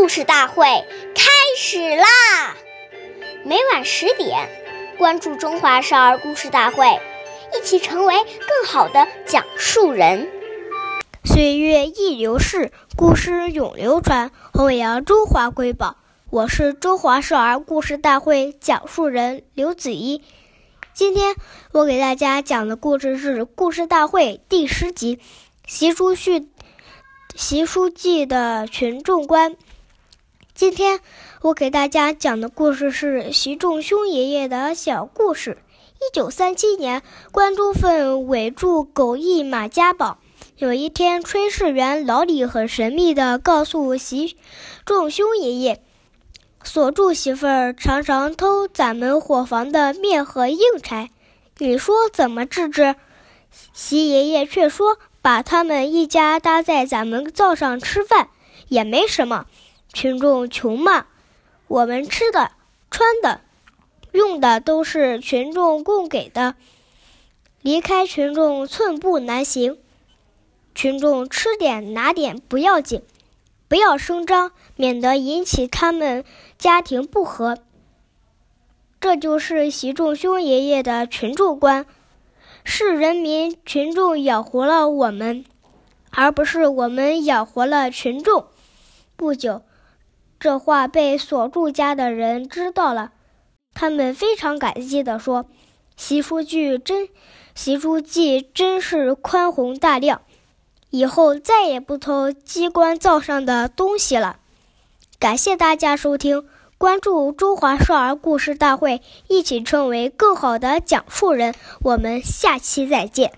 故事大会开始啦！每晚十点，关注《中华少儿故事大会》，一起成为更好的讲述人。岁月易流逝，故事永流传，弘扬中华瑰宝。我是中华少儿故事大会讲述人刘子怡。今天我给大家讲的故事是《故事大会》第十集《习书记习书记的群众观》。今天我给大家讲的故事是习仲勋爷爷的小故事。一九三七年，关中份围住狗邑马家堡。有一天，炊事员老李很神秘地告诉习仲勋爷爷，锁住媳妇儿常常偷咱们伙房的面和硬柴，你说怎么治治？习爷爷却说，把他们一家搭在咱们灶上吃饭也没什么。群众穷嘛，我们吃的、穿的、用的都是群众供给的，离开群众寸步难行。群众吃点拿点不要紧，不要声张，免得引起他们家庭不和。这就是习仲勋爷爷的群众观：是人民群众养活了我们，而不是我们养活了群众。不久。这话被锁住家的人知道了，他们非常感激地说：“习书记真，习书记真是宽宏大量，以后再也不偷机关灶上的东西了。”感谢大家收听，关注中华少儿故事大会，一起成为更好的讲述人。我们下期再见。